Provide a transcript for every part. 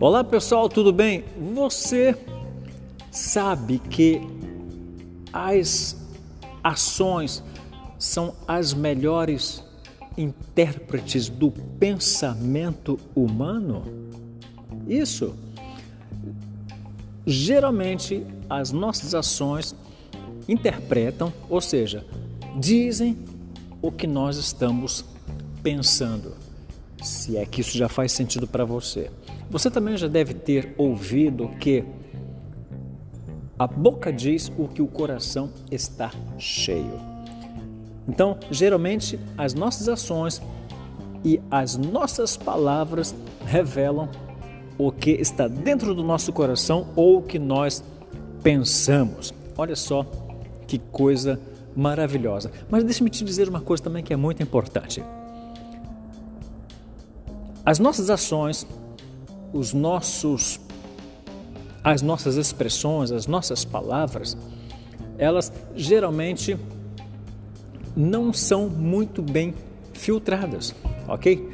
Olá pessoal, tudo bem? Você sabe que as ações são as melhores intérpretes do pensamento humano? Isso. Geralmente as nossas ações interpretam, ou seja, dizem o que nós estamos pensando. Se é que isso já faz sentido para você. Você também já deve ter ouvido que a boca diz o que o coração está cheio. Então, geralmente, as nossas ações e as nossas palavras revelam o que está dentro do nosso coração ou o que nós pensamos. Olha só que coisa maravilhosa. Mas deixe-me te dizer uma coisa também que é muito importante. As nossas ações os nossos as nossas expressões, as nossas palavras, elas geralmente não são muito bem filtradas, ok?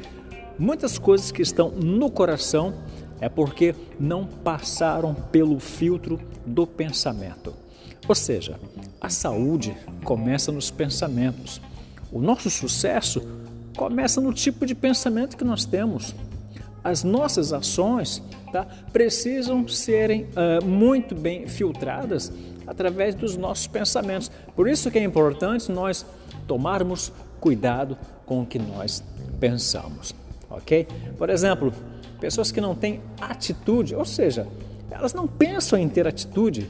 Muitas coisas que estão no coração é porque não passaram pelo filtro do pensamento. Ou seja, a saúde começa nos pensamentos. O nosso sucesso começa no tipo de pensamento que nós temos as nossas ações tá, precisam serem uh, muito bem filtradas através dos nossos pensamentos. Por isso que é importante nós tomarmos cuidado com o que nós pensamos, ok? Por exemplo, pessoas que não têm atitude, ou seja, elas não pensam em ter atitude,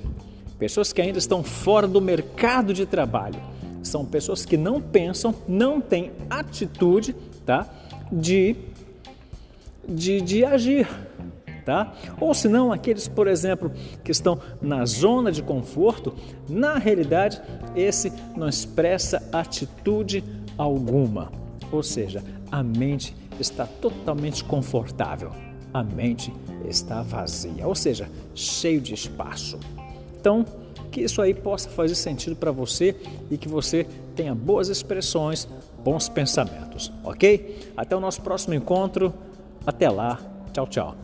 pessoas que ainda estão fora do mercado de trabalho, são pessoas que não pensam, não têm atitude, tá? De de, de agir. Tá? Ou se não, aqueles, por exemplo, que estão na zona de conforto, na realidade, esse não expressa atitude alguma. Ou seja, a mente está totalmente confortável, a mente está vazia, ou seja, cheio de espaço. Então, que isso aí possa fazer sentido para você e que você tenha boas expressões, bons pensamentos, ok? Até o nosso próximo encontro. Até lá. Tchau, tchau.